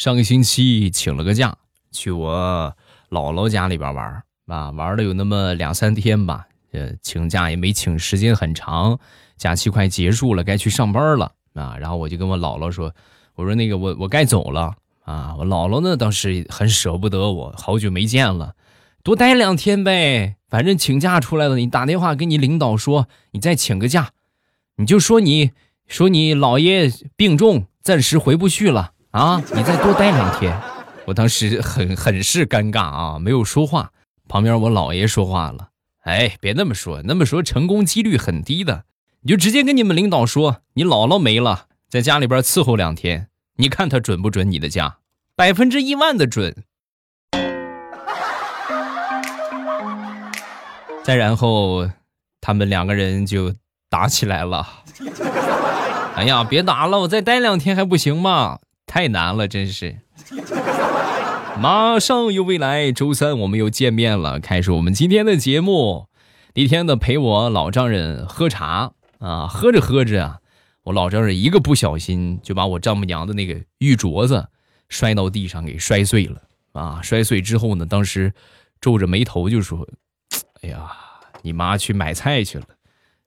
上个星期请了个假，去我姥姥家里边玩啊，玩了有那么两三天吧。呃，请假也没请时间很长，假期快结束了，该去上班了啊。然后我就跟我姥姥说：“我说那个我我该走了啊。”我姥姥呢当时很舍不得我，好久没见了，多待两天呗。反正请假出来了，你打电话给你领导说，你再请个假，你就说你说你姥爷病重，暂时回不去了啊，你再多待两天。我当时很很是尴尬啊，没有说话。旁边我姥爷说话了。哎，别那么说，那么说成功几率很低的。你就直接跟你们领导说，你姥姥没了，在家里边伺候两天，你看他准不准你的假？百分之一万的准。再然后，他们两个人就打起来了。哎呀，别打了，我再待两天还不行吗？太难了，真是。马上又未来，周三我们又见面了，开始我们今天的节目。那天呢，陪我老丈人喝茶啊，喝着喝着啊，我老丈人一个不小心就把我丈母娘的那个玉镯子摔到地上给摔碎了啊！摔碎之后呢，当时皱着眉头就说：“哎呀，你妈去买菜去了，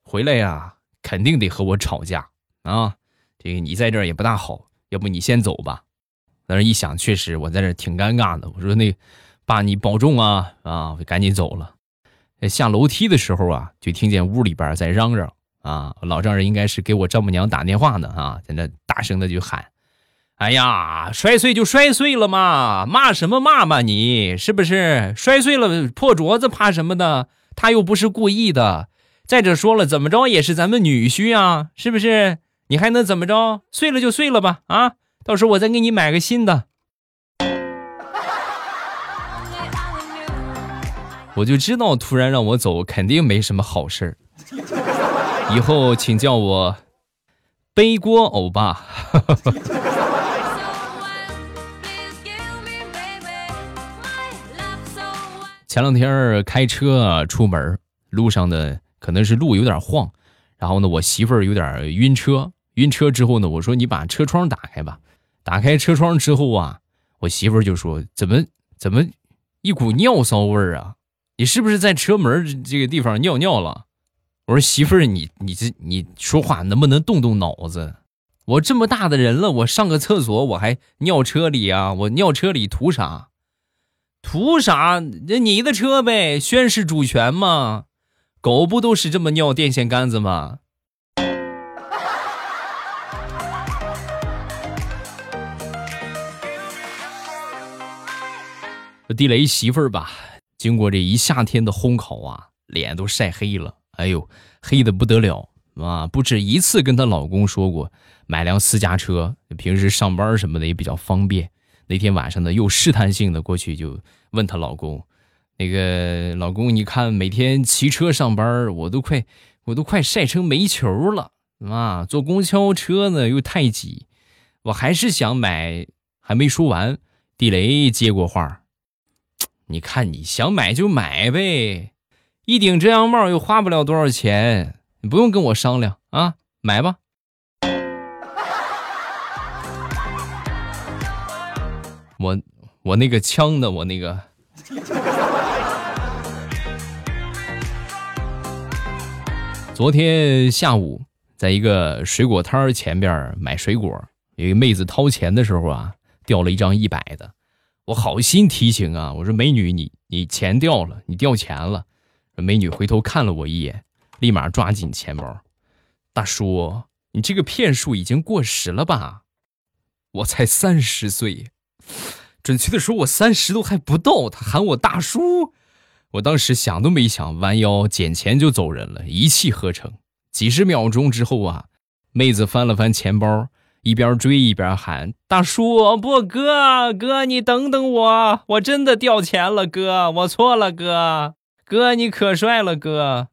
回来呀，肯定得和我吵架啊！这个你在这儿也不大好，要不你先走吧。”但是一想，确实我在这挺尴尬的。我说：“那爸，你保重啊！”啊，我赶紧走了。下楼梯的时候啊，就听见屋里边在嚷嚷啊，老丈人应该是给我丈母娘打电话呢啊，在那大声的就喊：“哎呀，摔碎就摔碎了嘛，骂什么骂嘛，你是不是摔碎了破镯子怕什么的？他又不是故意的。再者说了，怎么着也是咱们女婿啊，是不是？你还能怎么着？碎了就碎了吧，啊！”到时候我再给你买个新的。我就知道，突然让我走，肯定没什么好事儿。以后请叫我背锅欧巴。前两天开车出门，路上的可能是路有点晃，然后呢，我媳妇儿有点晕车。晕车之后呢，我说你把车窗打开吧。打开车窗之后啊，我媳妇儿就说：“怎么怎么一股尿骚味儿啊？你是不是在车门这个地方尿尿了？”我说：“媳妇儿，你你这你说话能不能动动脑子？我这么大的人了，我上个厕所我还尿车里啊？我尿车里图啥？图啥？那你的车呗，宣示主权嘛。狗不都是这么尿电线杆子吗？”地雷媳妇儿吧，经过这一夏天的烘烤啊，脸都晒黑了。哎呦，黑的不得了啊！不止一次跟她老公说过买辆私家车，平时上班什么的也比较方便。那天晚上呢，又试探性的过去就问她老公：“那个老公，你看每天骑车上班，我都快我都快晒成煤球了啊！坐公交车呢又太挤，我还是想买。”还没说完，地雷接过话。你看，你想买就买呗，一顶遮阳帽又花不了多少钱，你不用跟我商量啊，买吧。我我那个枪呢？我那个。昨天下午在一个水果摊儿前边买水果，有一妹子掏钱的时候啊，掉了一张一百的。我好心提醒啊！我说美女，你你钱掉了，你掉钱了。美女回头看了我一眼，立马抓紧钱包。大叔，你这个骗术已经过时了吧？我才三十岁，准确的说，我三十都还不到。他喊我大叔，我当时想都没想，弯腰捡钱就走人了，一气呵成。几十秒钟之后啊，妹子翻了翻钱包。一边追一边喊：“大叔，不，哥，哥，你等等我，我真的掉钱了，哥，我错了，哥，哥，你可帅了，哥。”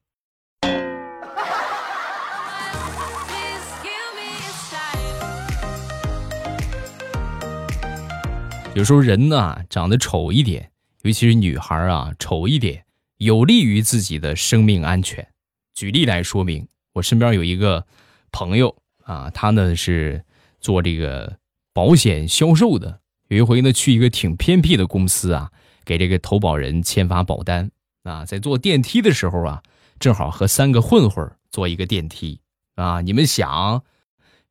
有时候人呢长得丑一点，尤其是女孩啊，丑一点有利于自己的生命安全。举例来说明，我身边有一个朋友啊，他呢是。做这个保险销售的，有一回呢，去一个挺偏僻的公司啊，给这个投保人签发保单啊，在坐电梯的时候啊，正好和三个混混坐一个电梯啊。你们想，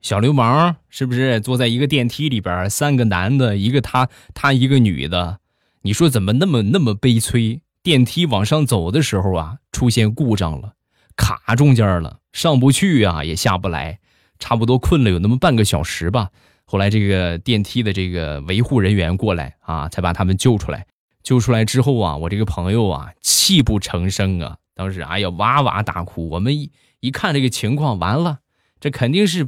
小流氓是不是坐在一个电梯里边？三个男的，一个他，他一个女的，你说怎么那么那么悲催？电梯往上走的时候啊，出现故障了，卡中间了，上不去啊，也下不来，差不多困了有那么半个小时吧。后来这个电梯的这个维护人员过来啊，才把他们救出来。救出来之后啊，我这个朋友啊，泣不成声啊，当时哎呀哇哇大哭。我们一一看这个情况，完了，这肯定是，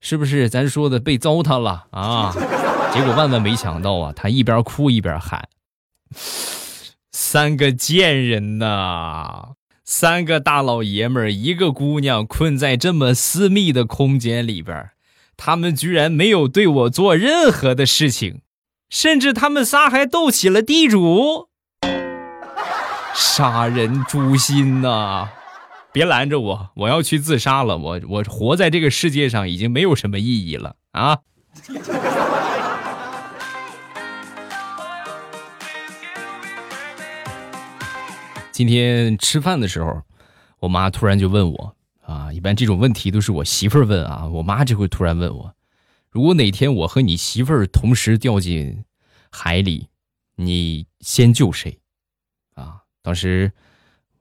是不是咱说的被糟蹋了啊？结果万万没想到啊，他一边哭一边喊：“三个贱人呐，三个大老爷们儿，一个姑娘困在这么私密的空间里边。”他们居然没有对我做任何的事情，甚至他们仨还斗起了地主，杀人诛心呐！别拦着我，我要去自杀了。我我活在这个世界上已经没有什么意义了啊！今天吃饭的时候，我妈突然就问我。啊，一般这种问题都是我媳妇儿问啊，我妈这回突然问我，如果哪天我和你媳妇儿同时掉进海里，你先救谁？啊，当时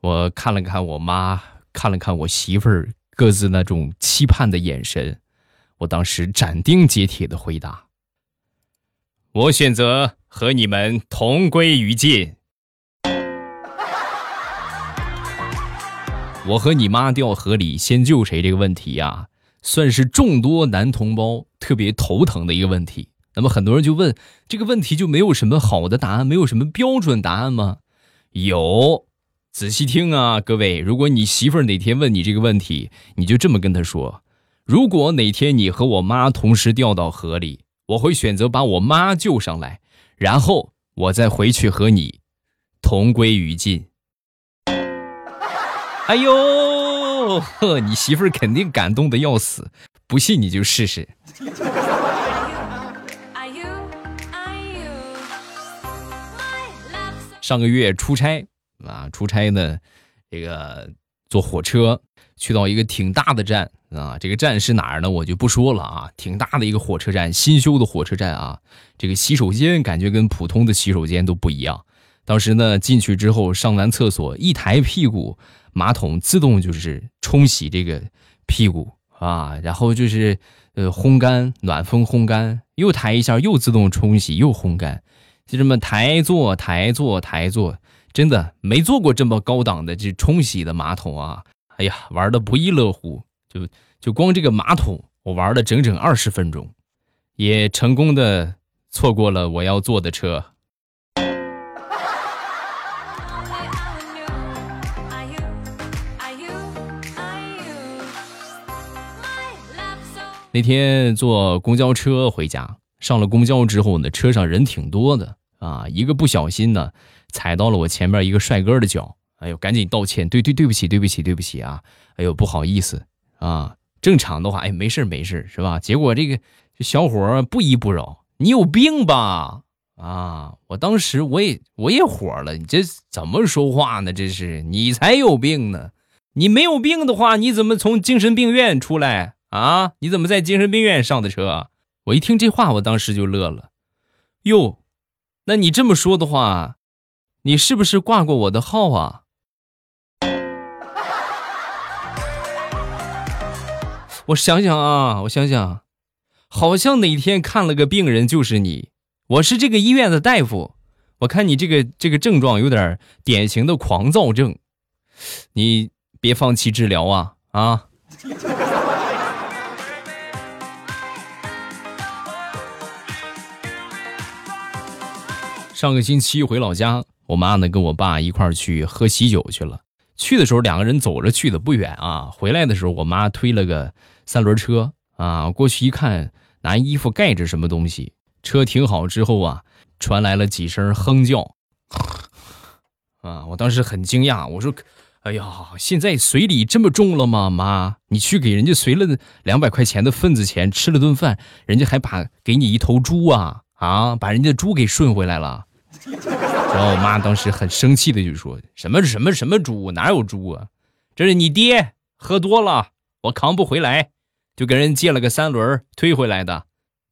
我看了看我妈，看了看我媳妇儿，各自那种期盼的眼神，我当时斩钉截铁的回答：我选择和你们同归于尽。我和你妈掉河里，先救谁这个问题呀，算是众多男同胞特别头疼的一个问题。那么很多人就问，这个问题就没有什么好的答案，没有什么标准答案吗？有，仔细听啊，各位，如果你媳妇儿哪天问你这个问题，你就这么跟她说：如果哪天你和我妈同时掉到河里，我会选择把我妈救上来，然后我再回去和你同归于尽。哎呦，呵，你媳妇儿肯定感动的要死，不信你就试试。上个月出差啊，出差呢，这个坐火车去到一个挺大的站啊，这个站是哪儿呢？我就不说了啊，挺大的一个火车站，新修的火车站啊，这个洗手间感觉跟普通的洗手间都不一样。当时呢，进去之后上完厕所，一抬屁股。马桶自动就是冲洗这个屁股啊，然后就是呃烘干，暖风烘干，又抬一下，又自动冲洗，又烘干，就这么抬坐抬坐抬坐，真的没坐过这么高档的这冲洗的马桶啊！哎呀，玩的不亦乐乎，就就光这个马桶，我玩了整整二十分钟，也成功的错过了我要坐的车。那天坐公交车回家，上了公交之后呢，车上人挺多的啊，一个不小心呢，踩到了我前面一个帅哥的脚，哎呦，赶紧道歉，对对对不起对不起对不起啊，哎呦不好意思啊，正常的话，哎没事没事是吧？结果这个小伙不依不饶，你有病吧？啊，我当时我也我也火了，你这怎么说话呢？这是你才有病呢，你没有病的话，你怎么从精神病院出来？啊！你怎么在精神病院上的车？我一听这话，我当时就乐了。哟，那你这么说的话，你是不是挂过我的号啊？我想想啊，我想想，好像哪天看了个病人就是你。我是这个医院的大夫，我看你这个这个症状有点典型的狂躁症，你别放弃治疗啊啊！上个星期回老家，我妈呢跟我爸一块去喝喜酒去了。去的时候两个人走着去的，不远啊。回来的时候，我妈推了个三轮车啊，过去一看，拿衣服盖着什么东西。车停好之后啊，传来了几声哼叫。啊，我当时很惊讶，我说：“哎呀，现在随礼这么重了吗？妈，你去给人家随了两百块钱的份子钱，吃了顿饭，人家还把给你一头猪啊。”啊，把人家猪给顺回来了。然后我妈当时很生气的就说：“什么什么什么猪？哪有猪啊？这是你爹喝多了，我扛不回来，就跟人借了个三轮推回来的，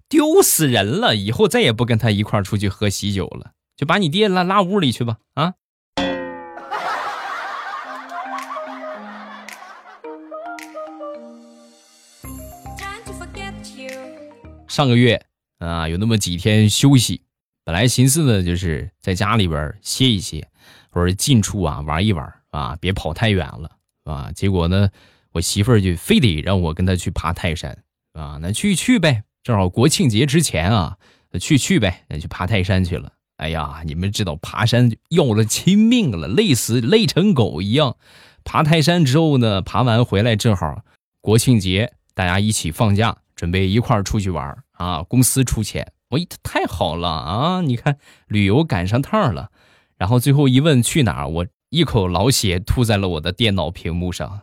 丢死人了！以后再也不跟他一块出去喝喜酒了，就把你爹拉拉屋里去吧。”啊。上个月啊，有那么几天休息，本来寻思呢，就是在家里边歇一歇，或者近处啊玩一玩啊，别跑太远了啊。结果呢，我媳妇儿就非得让我跟她去爬泰山啊，那去去呗，正好国庆节之前啊，去去呗，那去爬泰山去了。哎呀，你们知道爬山要了亲命了，累死累成狗一样。爬泰山之后呢，爬完回来正好国庆节，大家一起放假。准备一块儿出去玩啊！公司出钱，我一太好了啊！你看旅游赶上趟了，然后最后一问去哪儿，我一口老血吐在了我的电脑屏幕上。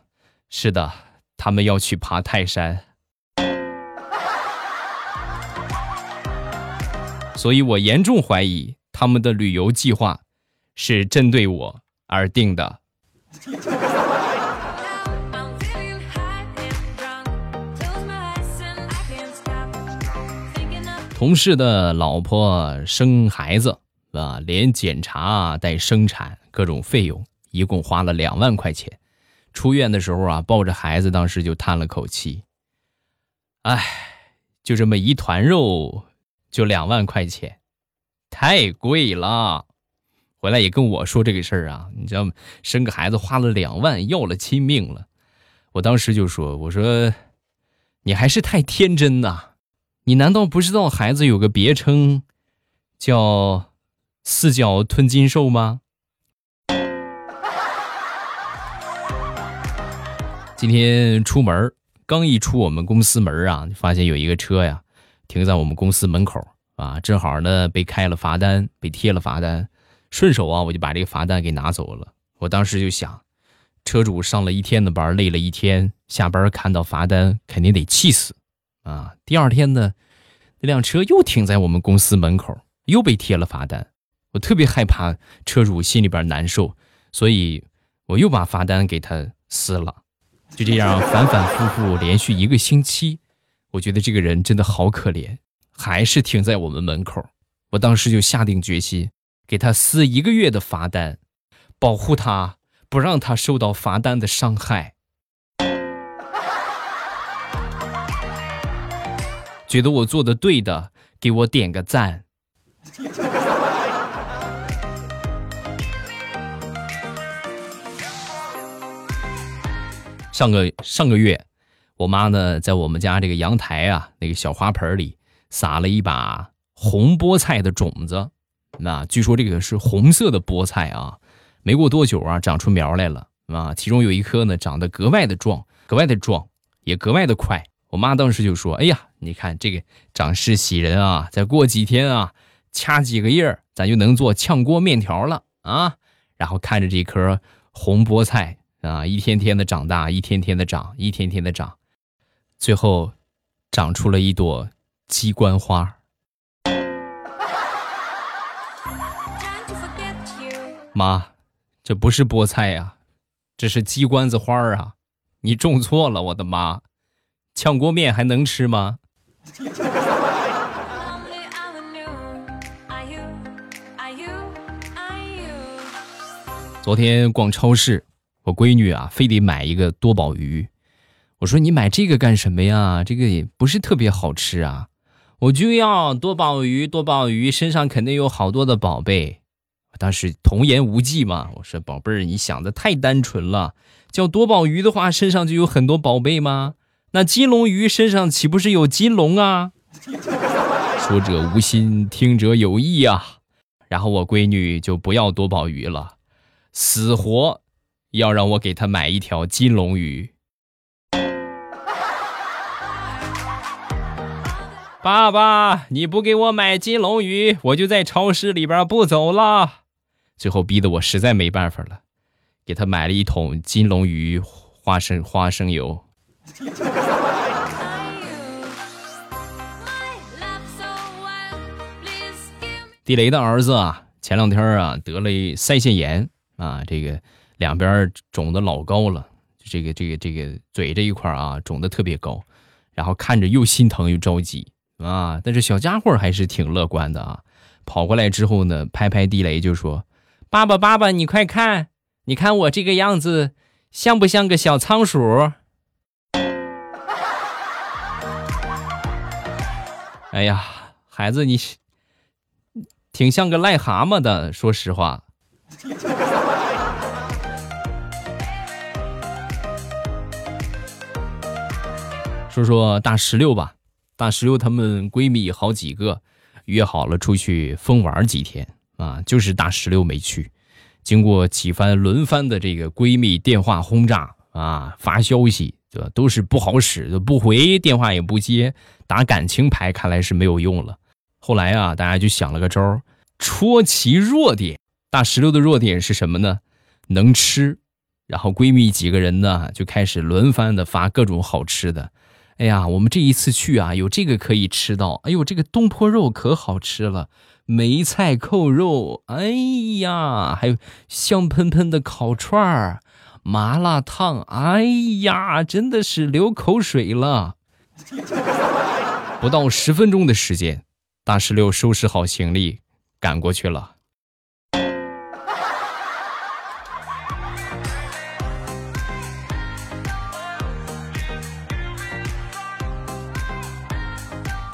是的，他们要去爬泰山，所以我严重怀疑他们的旅游计划是针对我而定的。同事的老婆生孩子，啊，连检查带生产各种费用，一共花了两万块钱。出院的时候啊，抱着孩子，当时就叹了口气：“哎，就这么一团肉，就两万块钱，太贵了。”回来也跟我说这个事儿啊，你知道吗？生个孩子花了两万，要了亲命了。我当时就说：“我说，你还是太天真呐。”你难道不知道孩子有个别称，叫“四脚吞金兽”吗？今天出门刚一出我们公司门啊，发现有一个车呀停在我们公司门口啊，正好呢被开了罚单，被贴了罚单，顺手啊我就把这个罚单给拿走了。我当时就想，车主上了一天的班，累了一天，下班看到罚单肯定得气死。啊，第二天呢，那辆车又停在我们公司门口，又被贴了罚单。我特别害怕车主心里边难受，所以我又把罚单给他撕了。就这样反反复复连续一个星期，我觉得这个人真的好可怜，还是停在我们门口。我当时就下定决心给他撕一个月的罚单，保护他，不让他受到罚单的伤害。觉得我做的对的，给我点个赞。上个上个月，我妈呢在我们家这个阳台啊那个小花盆里撒了一把红菠菜的种子。那据说这个是红色的菠菜啊，没过多久啊长出苗来了啊，其中有一颗呢长得格外的壮，格外的壮，也格外的快。我妈当时就说：“哎呀，你看这个长势喜人啊！再过几天啊，掐几个叶儿咱就能做炝锅面条了啊！”然后看着这颗红菠菜啊，一天天的长大，一天天的长，一天天的长，最后长出了一朵鸡冠花。妈，这不是菠菜呀，这是鸡冠子花啊！你种错了，我的妈！炝锅面还能吃吗？昨天逛超市，我闺女啊，非得买一个多宝鱼。我说你买这个干什么呀？这个也不是特别好吃啊。我就要多宝鱼，多宝鱼身上肯定有好多的宝贝。当时童言无忌嘛，我说宝贝儿，你想的太单纯了。叫多宝鱼的话，身上就有很多宝贝吗？那金龙鱼身上岂不是有金龙啊？说者无心，听者有意啊。然后我闺女就不要多宝鱼了，死活要让我给她买一条金龙鱼。爸爸，你不给我买金龙鱼，我就在超市里边不走了。最后逼得我实在没办法了，给她买了一桶金龙鱼花生花生油。地雷的儿子啊，前两天啊得了腮腺炎啊，这个两边肿的老高了，这个这个这个嘴这一块啊肿的特别高，然后看着又心疼又着急啊。但是小家伙还是挺乐观的啊，跑过来之后呢，拍拍地雷就说：“爸爸爸爸，你快看，你看我这个样子像不像个小仓鼠？” 哎呀，孩子，你挺像个癞蛤蟆的，说实话。说说大石榴吧，大石榴她们闺蜜好几个约好了出去疯玩几天啊，就是大石榴没去。经过几番轮番的这个闺蜜电话轰炸啊，发消息。对吧？都是不好使，不回电话也不接，打感情牌看来是没有用了。后来啊，大家就想了个招儿，戳其弱点。大石榴的弱点是什么呢？能吃。然后闺蜜几个人呢，就开始轮番的发各种好吃的。哎呀，我们这一次去啊，有这个可以吃到。哎呦，这个东坡肉可好吃了，梅菜扣肉。哎呀，还有香喷喷的烤串儿。麻辣烫，哎呀，真的是流口水了。不到十分钟的时间，大石榴收拾好行李，赶过去了。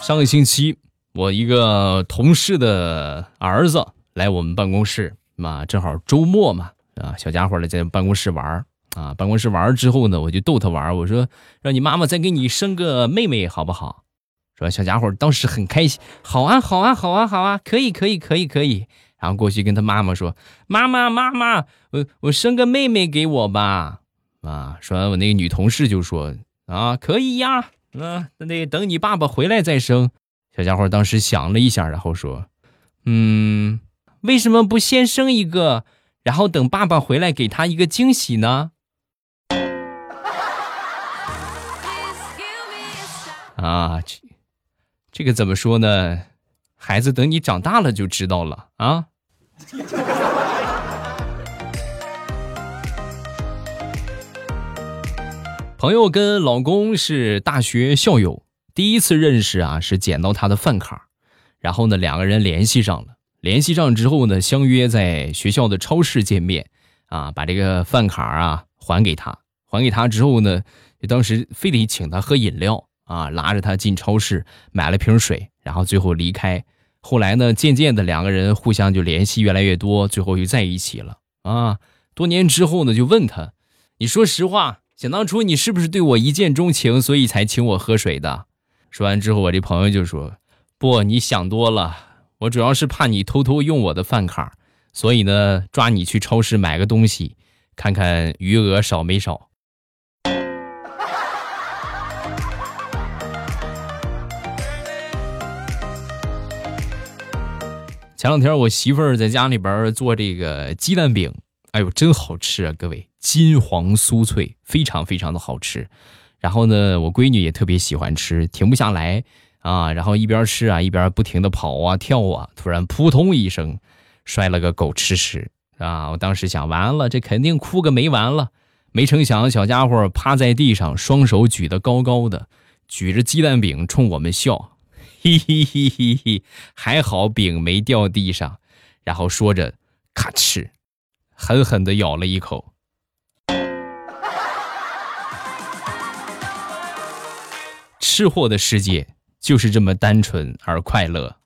上个星期，我一个同事的儿子来我们办公室，嘛，正好周末嘛。啊，小家伙呢在办公室玩啊，办公室玩之后呢，我就逗他玩我说让你妈妈再给你生个妹妹好不好？小家伙当时很开心，好啊，好啊，好啊，好啊，可以，可以，可以，可以。然后过去跟他妈妈说：“妈妈，妈妈，我我生个妹妹给我吧。”啊，说完我那个女同事就说：“啊，可以呀，嗯，那得等你爸爸回来再生。”小家伙当时想了一下，然后说：“嗯，为什么不先生一个？”然后等爸爸回来，给他一个惊喜呢。啊，这个怎么说呢？孩子，等你长大了就知道了啊。朋友跟老公是大学校友，第一次认识啊，是捡到他的饭卡，然后呢，两个人联系上了。联系上之后呢，相约在学校的超市见面，啊，把这个饭卡啊还给他，还给他之后呢，当时非得请他喝饮料啊，拉着他进超市买了瓶水，然后最后离开。后来呢，渐渐的两个人互相就联系越来越多，最后就在一起了啊。多年之后呢，就问他，你说实话，想当初你是不是对我一见钟情，所以才请我喝水的？说完之后，我这朋友就说，不，你想多了。我主要是怕你偷偷用我的饭卡，所以呢，抓你去超市买个东西，看看余额少没少。前两天我媳妇儿在家里边做这个鸡蛋饼，哎呦，真好吃啊！各位，金黄酥脆，非常非常的好吃。然后呢，我闺女也特别喜欢吃，停不下来。啊，然后一边吃啊，一边不停的跑啊跳啊，突然扑通一声，摔了个狗吃屎啊！我当时想，完了，这肯定哭个没完了。没成想，小家伙趴在地上，双手举得高高的，举着鸡蛋饼冲我们笑，嘿嘿嘿嘿嘿，还好饼没掉地上。然后说着，咔哧，狠狠的咬了一口。吃货的世界。就是这么单纯而快乐。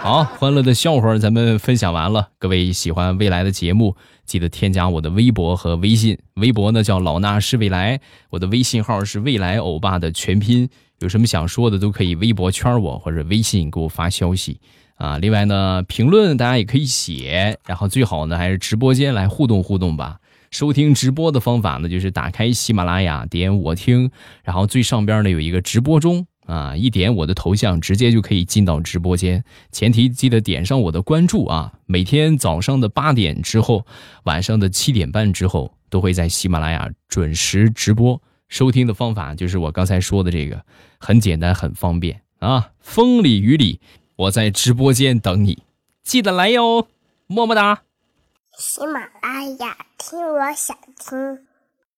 好，欢乐的笑话咱们分享完了。各位喜欢未来的节目，记得添加我的微博和微信。微博呢叫老衲是未来，我的微信号是未来欧巴的全拼。有什么想说的都可以微博圈我，或者微信给我发消息啊。另外呢，评论大家也可以写，然后最好呢还是直播间来互动互动吧。收听直播的方法呢，就是打开喜马拉雅，点我听，然后最上边呢有一个直播中啊，一点我的头像，直接就可以进到直播间。前提记得点上我的关注啊。每天早上的八点之后，晚上的七点半之后，都会在喜马拉雅准时直播。收听的方法就是我刚才说的这个很简单很方便啊。风里雨里我在直播间等你记得来哟么么哒。喜马拉雅听我想听。